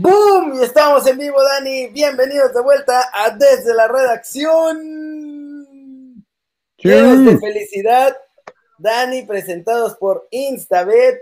¡Boom! Y estamos en vivo, Dani. Bienvenidos de vuelta a Desde la Redacción. Llenos de felicidad, Dani, presentados por Instabet,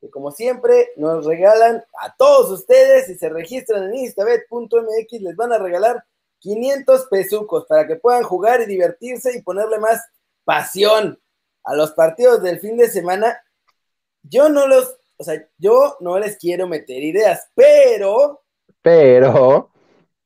que como siempre nos regalan a todos ustedes, si se registran en instabet.mx, les van a regalar 500 pesucos para que puedan jugar y divertirse y ponerle más pasión a los partidos del fin de semana. Yo no los o sea, yo no les quiero meter ideas, pero. Pero.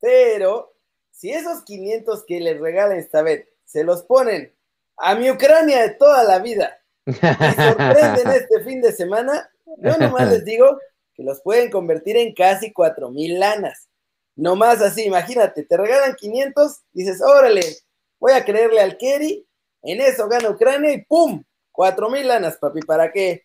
Pero, si esos 500 que les regalan esta vez se los ponen a mi Ucrania de toda la vida y sorprenden este fin de semana, yo nomás les digo que los pueden convertir en casi 4 mil lanas. Nomás así, imagínate, te regalan 500, dices, órale, voy a creerle al Kerry, en eso gana Ucrania y ¡pum! 4 mil lanas, papi, ¿para qué?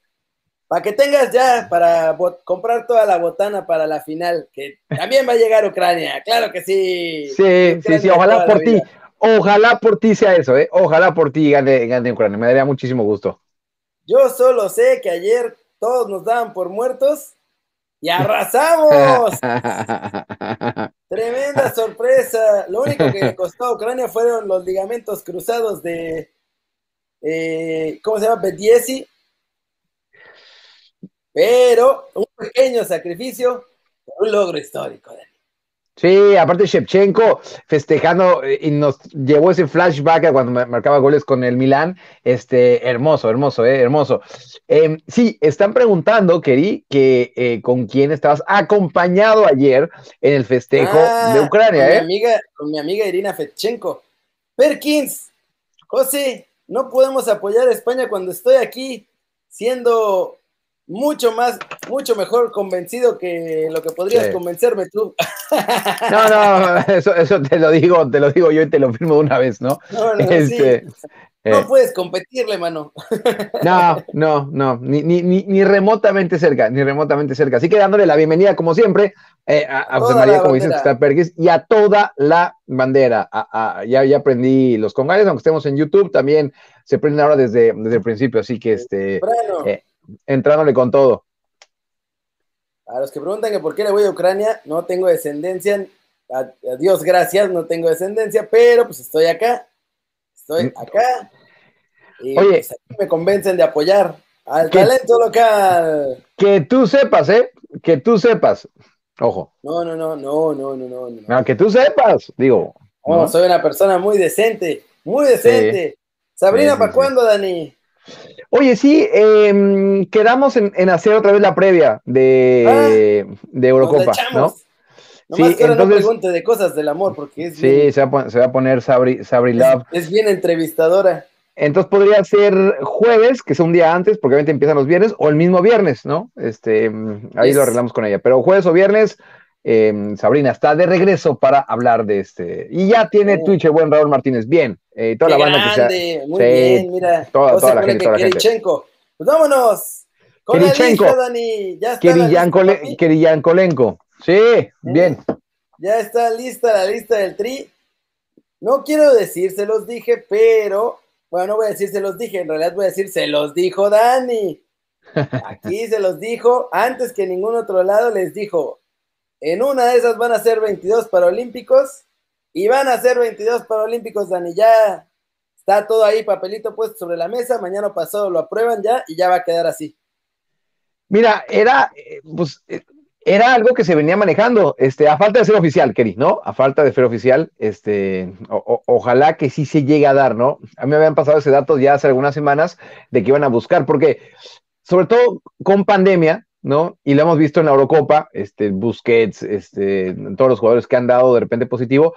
Para que tengas ya para comprar toda la botana para la final, que también va a llegar Ucrania, claro que sí. Sí, sí, sí, ojalá por ti, ojalá por ti sea eso, ¿eh? ojalá por ti gane, gane Ucrania, me daría muchísimo gusto. Yo solo sé que ayer todos nos daban por muertos y arrasamos. Tremenda sorpresa. Lo único que le costó a Ucrania fueron los ligamentos cruzados de, eh, ¿cómo se llama? Bediesi pero un pequeño sacrificio, un logro histórico, Dani. Sí, aparte Shevchenko festejando eh, y nos llevó ese flashback a cuando marcaba goles con el Milán. Este, hermoso, hermoso, eh, hermoso. Em, sí, están preguntando, Keri, que eh, con quién estabas acompañado ayer en el festejo de ah, Ucrania, con ¿eh? Mi amiga, con mi amiga Irina Fetchenko. Perkins, José, no podemos apoyar a España cuando estoy aquí siendo mucho más, mucho mejor convencido que lo que podrías convencerme tú. No, no, eso, eso te lo digo, te lo digo yo y te lo firmo de una vez, ¿no? No, no, este, no eh. puedes competirle, mano. No, no, no, ni, ni, ni, remotamente cerca, ni remotamente cerca. Así que dándole la bienvenida, como siempre, eh, a, José María, como dices, está Perkis, y a toda la bandera. ya, ya aprendí los congales, aunque estemos en YouTube, también se prenden ahora desde, desde el principio, así que este. Eh, entrándole con todo. A los que preguntan que por qué le voy a Ucrania, no tengo descendencia, a, Dios gracias, no tengo descendencia, pero pues estoy acá, estoy mm. acá. Y Oye, pues, me convencen de apoyar al talento local. Que tú sepas, ¿eh? Que tú sepas. Ojo. No, no, no, no, no, no, no. no. que tú sepas, digo. No, soy una persona muy decente, muy decente. Sabrina, ¿para cuándo, Dani? Oye, sí, em, quedamos en, hacer otra vez la previa de, ah, de Eurocopa, ¿no? sí, que entonces, no pregunte de cosas del amor, porque es Sí, se, va a, poner Sabri, Sabri Love. Es, bien entrevistadora. Entonces podría ser jueves, que es un día antes, porque obviamente empiezan los viernes, o el mismo viernes, ¿no? Este, ahí lo arreglamos con ella. Pero jueves o viernes, Em, Sabrina está de regreso para hablar de este. Y ya tiene oh. Twitch el buen Raúl Martínez. Bien. Eh, toda la banda que sea. Muy bien, mira. Toda, toda la gente. Toda la gente. Pues vámonos. Con la lista, Dani. Ya está. Sí, bien. Ya está lista la lista del tri. No quiero decir se los dije, pero. Bueno, no voy a decir se los dije, en realidad voy a decir se los dijo Dani. Aquí se los dijo, antes que ningún otro lado les dijo, en una de esas van a ser 22 Paralímpicos y van a ser 22 Paralímpicos, Dani. Ya está todo ahí, papelito puesto sobre la mesa. Mañana pasado lo aprueban ya y ya va a quedar así. Mira, era, eh, pues, eh, era algo que se venía manejando, este, a falta de ser oficial, Kerry, ¿no? A falta de ser oficial, este, ojalá que sí se llegue a dar, ¿no? A mí me habían pasado ese dato ya hace algunas semanas de que iban a buscar, porque sobre todo con pandemia, ¿no? Y lo hemos visto en la Eurocopa, este, Busquets, este, todos los jugadores que han dado de repente positivo.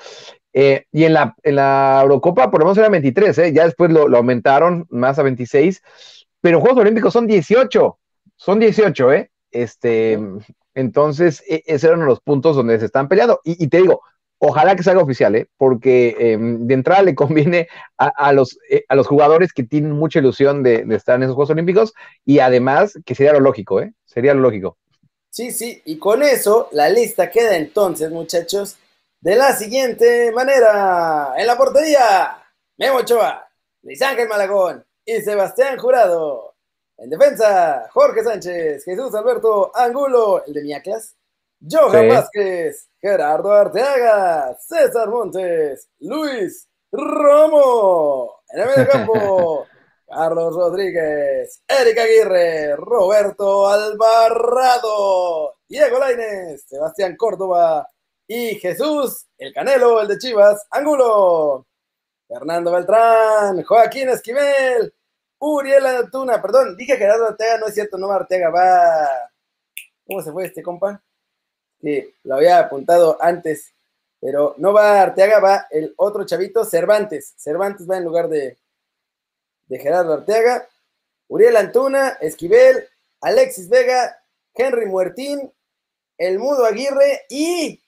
Eh, y en la, en la Eurocopa por lo menos era 23, ¿eh? ya después lo, aumentaron más a 26, pero Juegos Olímpicos son 18, son 18, ¿eh? Este, entonces, e, ese era uno de los puntos donde se están peleando. y te digo, Ojalá que salga oficial, ¿eh? porque em, de entrada le conviene a, los, eh, a los jugadores que tienen mucha ilusión de, estar en esos Juegos Olímpicos y además que sería lo lógico, ¿eh? Sería lo lógico. Sí, sí, y con eso la lista queda entonces, muchachos, de la siguiente manera. En la portería, Memo Ochoa, Luis Ángel Malagón y Sebastián Jurado. En defensa, Jorge Sánchez, Jesús Alberto Angulo, el de Miaclas. Johan Vázquez, Gerardo Arteaga, César Montes, Luis Romo. En el medio campo, Carlos Rodríguez, Erika Aguirre, Roberto Alvarado, Diego Laines, Sebastián Córdoba y Jesús, el Canelo, el de Chivas, Angulo. Fernando Beltrán, Joaquín Esquivel, Uriel Antuna, perdón, dije Gerardo Arteaga, no es cierto, no va Arteaga, va. ¿Cómo se fue este compa? Lo había apuntado antes, pero no va Arteaga, va el otro chavito, Cervantes. Cervantes va en lugar de, de Gerardo Arteaga. Uriel Antuna, Esquivel, Alexis Vega, Henry Muertín, el Mudo Aguirre y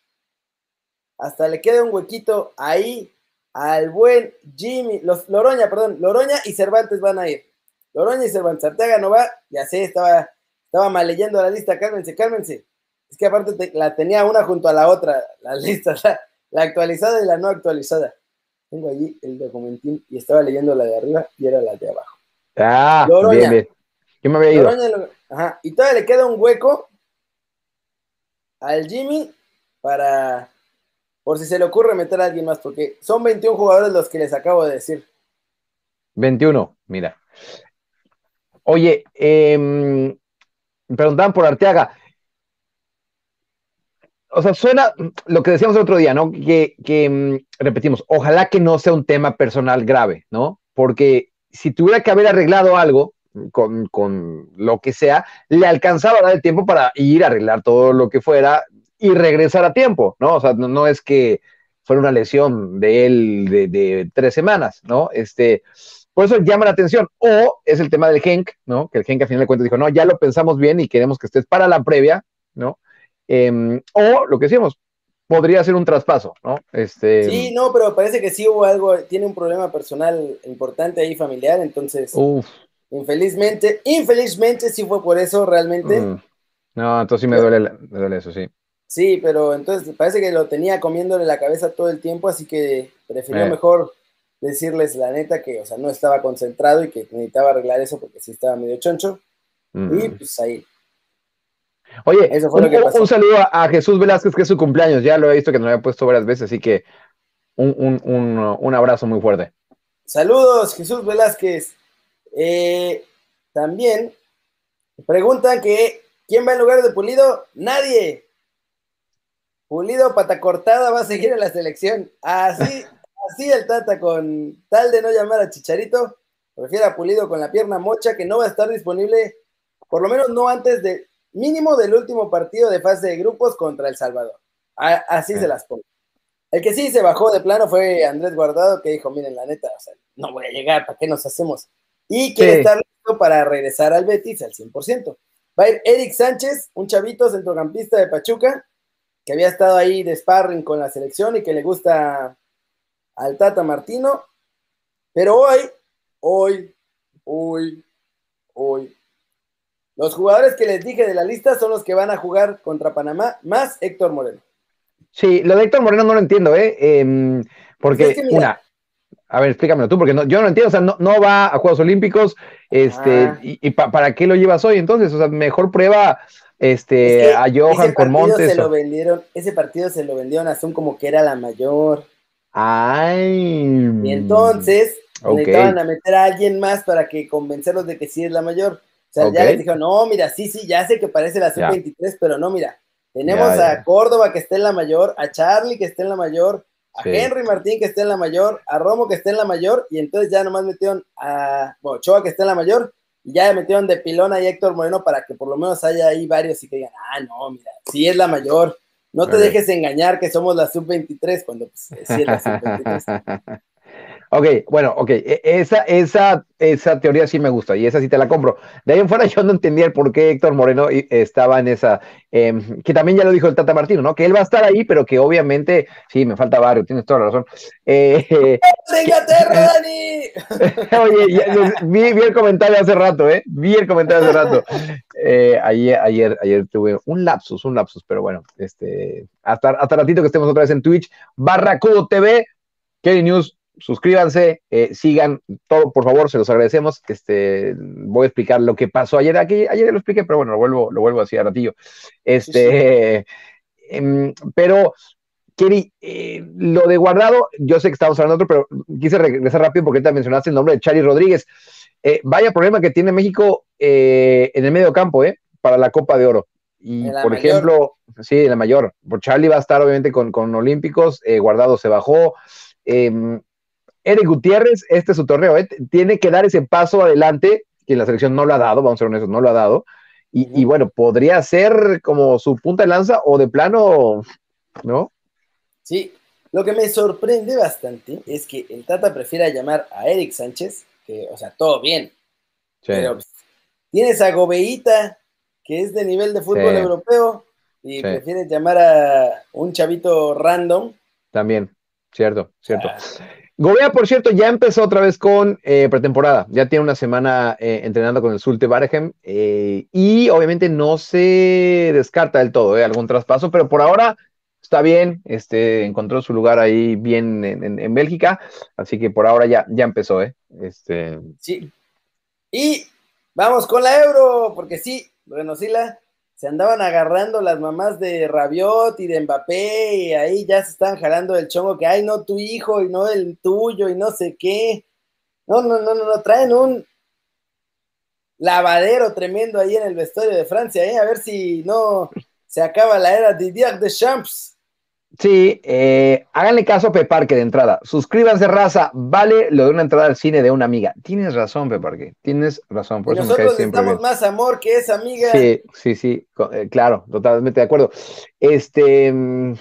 hasta le queda un huequito ahí al buen Jimmy, los, Loroña, perdón, Loroña y Cervantes van a ir. Loroña y Cervantes, Arteaga no va, ya sé, estaba, estaba mal leyendo la lista, cálmense, cálmense. Es que aparte la tenía una junto a la otra, las listas, la, actualizada y la no actualizada. Tengo allí el documentín y estaba leyendo la de arriba y era la de abajo. Ah, Loroña. Bien, Yo me había ido. Loroña, ajá, y todavía le queda un hueco al Jimmy para por si se le ocurre meter a alguien más, porque son 21 jugadores los que les acabo de decir. 21, mira. Oye, eh, me preguntaban por Arteaga. O sea, suena lo que decíamos el otro día, ¿no? Que, que mm, repetimos, ojalá que no sea un tema personal grave, ¿no? Porque si tuviera que haber arreglado algo, con, con, lo que sea, le alcanzaba a dar el tiempo para ir a arreglar todo lo que fuera y regresar a tiempo, ¿no? O sea, no, es que fuera una lesión de él de, tres semanas, ¿no? Este, por eso llama la atención. O es el tema del Genk, ¿no? Que el Genk a final de cuentas dijo, no, ya lo pensamos bien y queremos que estés para la previa, ¿no? Em, o lo que decíamos, podría ser un traspaso, ¿no? Este... Sí, no, pero parece que sí hubo algo, tiene un problema personal importante ahí familiar, entonces, infelizmente, infelizmente sí fue por eso realmente. Mm. No, entonces sí me duele, me duele eso, sí. Sí, pero entonces parece que lo tenía comiéndole la cabeza todo el tiempo, así que prefirió eh. mejor decirles la neta que, o sea, no estaba concentrado y que necesitaba arreglar eso porque sí estaba medio choncho. Y mm. pues ahí. Oye, eso fue un, lo que pasó. un, saludo a Jesús Velázquez, que es su cumpleaños. Ya lo he visto que nos había puesto varias veces, así que un, un abrazo muy fuerte. Saludos, Jesús Velázquez. Eh, también preguntan que ¿quién va en lugar de Pulido? Nadie. Pulido pata cortada va a seguir en la selección. Así, así el Tata, con tal de no llamar a Chicharito, prefiere a Pulido con la pierna mocha que no va a estar disponible, por lo menos no antes de mínimo del último partido de fase de grupos contra El Salvador. así se las pongo. El que sí se bajó de plano fue Andrés Guardado, que dijo, miren, la neta, no voy a llegar, ¿para qué nos hacemos? Y quiere estar listo para regresar al Betis al 100%. Va a ir Eric Sánchez, un chavito centrocampista de Pachuca, que había estado ahí de sparring con la selección y que le gusta al Tata Martino. Pero hoy, hoy, hoy, hoy, los jugadores que les dije de la lista son los que van a jugar contra Panamá, más Héctor Moreno. Sí, lo de Héctor Moreno no lo entiendo, ¿eh? Em, porque, una, a ver, explícamelo tú, porque yo no entiendo, o sea, no, va a Juegos Olímpicos, este, ah. y, para qué lo llevas hoy entonces, o sea, mejor prueba este, a Johan con Montes. Se lo vendieron, ese partido se lo vendieron a Zoom como que era la mayor. Ay. Y entonces necesitaban a meter a alguien más para que convencerlos de que sí es la mayor. O sea, ya les dijeron, no, mira, sí, sí, ya sé que parece la sub-23, pero no, mira, tenemos a Córdoba que esté en la mayor, a Charlie que esté en la mayor, a Henry Martín que esté en la mayor, a Romo que esté en la mayor, y entonces ya nomás metieron a bueno, Ochoa que esté en la mayor, ya metieron de pilón a Héctor Moreno para que por lo menos haya ahí varios y que digan, ah, no, mira, sí es la mayor. No te dejes engañar que somos la sub-23 cuando pues, sí es la sub-23. Ok, bueno, ok, e, esa, esa, esa teoría sí me gusta y esa sí te la compro. De ahí en fuera yo no entendía el por qué Héctor Moreno estaba en esa, em, que también ya lo dijo el Tata Martino, ¿no? Que él va a estar ahí, pero que obviamente, sí, me falta barrio, tienes toda la razón. Eh, Inglaterra, Dani! Oye, vi, el comentario hace rato, ¿eh? Vi el comentario hace rato. Eh, ayer, ayer, ayer tuve un lapsus, un lapsus, pero bueno, este, hasta, hasta ratito que estemos otra vez en Twitch, Barracudo TV, Kelly News suscríbanse, eh, sigan todo, por favor, se los agradecemos. Este, voy a explicar lo que pasó ayer. Aquí, ayer lo expliqué, pero bueno, lo vuelvo, lo vuelvo así a ratillo. Este, em, pero, Keri, eh, lo de guardado, yo sé que estamos hablando de otro, pero quise regresar rápido porque te mencionaste el nombre de Charlie Rodríguez. Eh, vaya problema que tiene México en el medio campo, ¿eh? Para la Copa de Oro. Y, por ejemplo, sí, en la mayor. Por Charlie va a estar obviamente con, con Olímpicos, Guardado se bajó. Em, Eric Gutiérrez, este es su torneo, ¿eh? tiene que dar ese paso adelante, que la selección no lo ha dado, vamos a ser honestos, no lo ha dado. Y, bueno, podría ser como su punta de lanza o de plano, ¿no? Sí, lo que me sorprende bastante es que el Tata prefiera llamar a Eric Sánchez, que, o sea, todo bien. Pero pues, tienes a Gobeita, que es de nivel de fútbol europeo, y prefieres llamar a un chavito random. También, cierto, cierto. Ah. Gobea, por cierto, ya empezó otra vez con eh, pretemporada. Ya tiene una semana eh, entrenando con el Sulte Baregem eh, y obviamente no se descarta del todo algún traspaso, pero por ahora está bien. Este, encontró su lugar ahí bien en, Bélgica, así que por ahora ya, ya empezó. Este... Sí. Y vamos con la Euro, porque sí, Renosila se andaban agarrando las mamás de Rabiot y de Mbappé y ahí ya se estaban jalando el chongo que, ay, no tu hijo y no el tuyo y no sé qué. No, no, no, no, no, traen un lavadero tremendo ahí en el vestuario de Francia, ¿eh? a ver si no se acaba la era de Didier Champs. Sí, eh, háganle caso a Peparque de entrada. Suscríbanse, raza. Vale lo de una entrada al cine de una amiga. Tienes razón, Peparque. Tieez razón. Por nosotros necesitamos más amor que esa amiga. Sí, sí, sí. Eh, claro, totalmente de acuerdo. Este. Mm,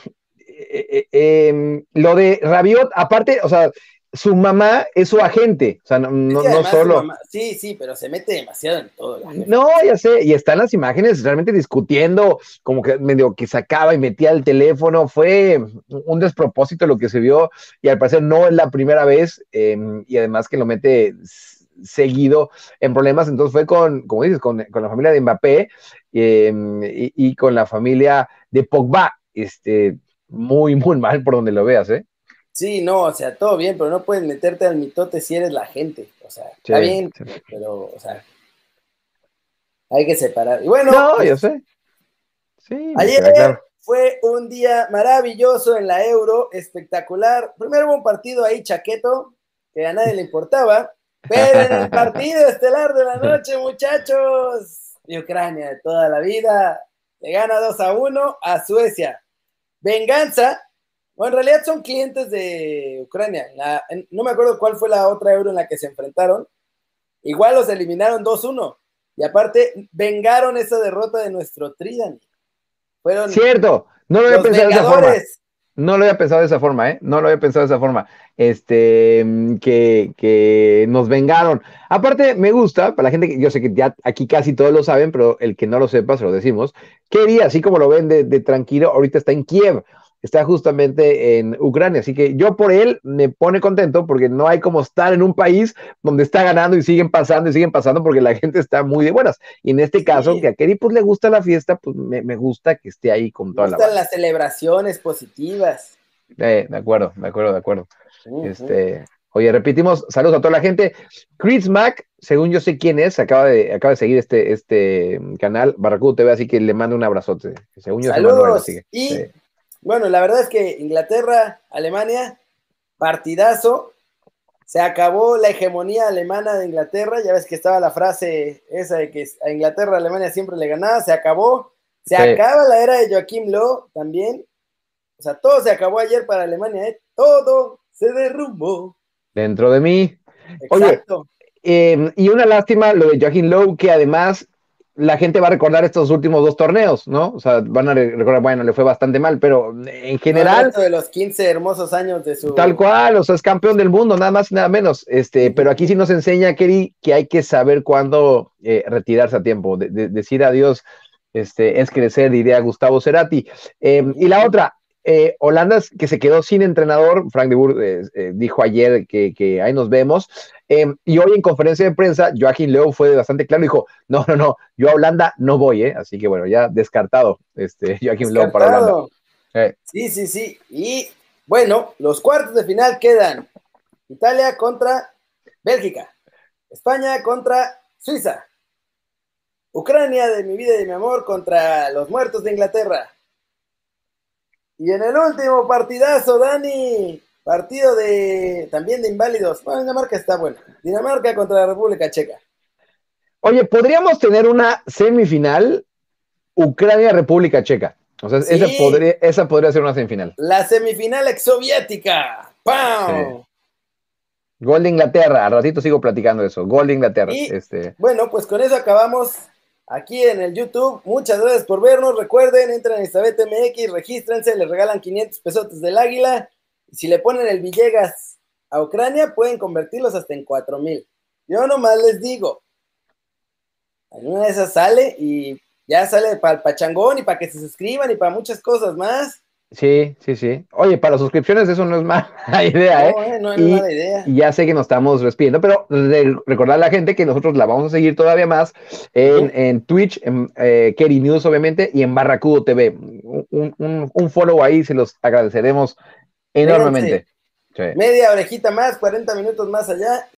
eh, em, lo de Rabiot, aparte, o sea, su mamá es su agente, o sea, no, no, solo. Sí, sí, pero se mete demasiado en todo. No, ya sé, y están las imágenes realmente discutiendo, como que medio que sacaba y metía el teléfono, fue un despropósito lo que se vio, y al parecer no es la primera vez, em, y además que lo mete seguido en problemas, entonces fue con, como dices, con, la familia de Mbappé em, y, y, con la familia de Pogba, este, muy, muy mal por donde lo veas, ¿eh? Sí, no, o sea, todo bien, pero no puedes meterte al mitote si eres la gente. O sea, está bien, pero, o sea, hay que separar. Y bueno, no, yo sé. Sí, ayer fue un día maravilloso en la Euro, espectacular. Primero hubo un partido ahí chaqueto, que a nadie le importaba, pero en el partido estelar de la noche, muchachos, de Ucrania de toda la vida, le gana 2 a 1 a Suecia. Venganza bueno, en realidad son clientes de Ucrania. no me acuerdo cuál fue la otra euro en la que se enfrentaron. Igual los eliminaron 2-1. Y aparte, vengaron esa derrota de nuestro Tridan. Fueron Cierto, no lo había pensado de esa forma. No lo había pensado de esa forma, ¿eh? No lo había pensado de esa forma. Este, que, que nos vengaron. Aparte, me gusta, para la gente que yo sé que ya aquí casi todos lo saben, pero el que no lo sepa, se lo decimos. Quería, así como lo ven de, de tranquilo, ahorita está en Kiev está justamente en Ucrania. Así que yo por él me pone contento porque no hay como estar en un país donde está ganando y siguen pasando y siguen pasando porque la gente está muy de buenas. Y en este caso, que a Kerry pues le gusta la fiesta, pues me, gusta que esté ahí con toda me gustan las celebraciones positivas. Eh, de acuerdo, de acuerdo, de acuerdo. Este, oye, repetimos, saludos a toda la gente. Chris Mack, según yo sé quién es, acaba de, acaba de seguir este, este canal, Barracudo TV, así que le mando un abrazote. Según yo saludos. y bueno, la verdad es que Inglaterra, Alemania, partidazo. Se acabó la hegemonía alemana de Inglaterra. Ya ves que estaba la frase esa de que a Inglaterra, Alemania siempre le ganaba. Se acabó. Se acaba la era de Joaquim Lowe también. O sea, todo se acabó ayer para Alemania. ¿eh? Todo se derrumbó. Dentro de mí. Exacto. Em, y una lástima lo de Joaquim Lowe, que además la gente va a recordar estos últimos dos torneos, ¿no? O sea, van a recordar, bueno, le fue bastante mal, pero en general. de los 15 hermosos años de su. Tal cual, o sea, es campeón del mundo, nada más y nada menos. Este, pero aquí sí nos enseña, Kerry, que hay que saber cuándo eh, retirarse a tiempo. De, decir adiós este, es crecer, diría Gustavo Cerati. Em, y la otra, eh, Holanda que se quedó sin entrenador, Frank de Boer eh, dijo ayer que, que ahí nos vemos. Em, y hoy en conferencia de prensa, Joaquín Leo fue bastante claro, dijo, no, no, no, yo a Holanda no voy, ¿eh? Así que bueno, ya descartado, este, Joaquín Leo para Holanda. Sí, sí, sí. Y bueno, los cuartos de final quedan Italia contra Bélgica, España contra Suiza, Ucrania de mi vida y de mi amor contra los muertos de Inglaterra. Y en el último partidazo, Dani, partido de también de inválidos. Bueno, Dinamarca está bueno. Dinamarca contra la República Checa. Oye, podríamos tener una semifinal Ucrania-República Checa. O sea, esa, podría, esa podría ser una semifinal. La semifinal exsoviética. ¡Pam! Gol de Inglaterra, al ratito sigo platicando eso. Gol de Inglaterra. este... Bueno, pues con eso acabamos aquí en el YouTube. Muchas gracias por vernos. Recuerden, entran a Isabet MX, regístrense, les regalan 500 pesos del águila. Si le ponen el Villegas a Ucrania, pueden convertirlos hasta en 4 mil. Yo nomás les digo, alguna de esas sale y ya sale para el pachangón y para que se suscriban y para muchas cosas más. Sí, sí, sí. Oye, para suscripciones eso no es mala idea, ¿eh? eh no, es mala idea. Y ya sé que nos estamos despidiendo, pero recordar a la gente que nosotros la vamos a seguir todavía más en, Twitch, en eh, Kerry News, obviamente, y en Barracudo TV. Un, follow ahí, se los agradeceremos enormemente. Media orejita más, 40 minutos más allá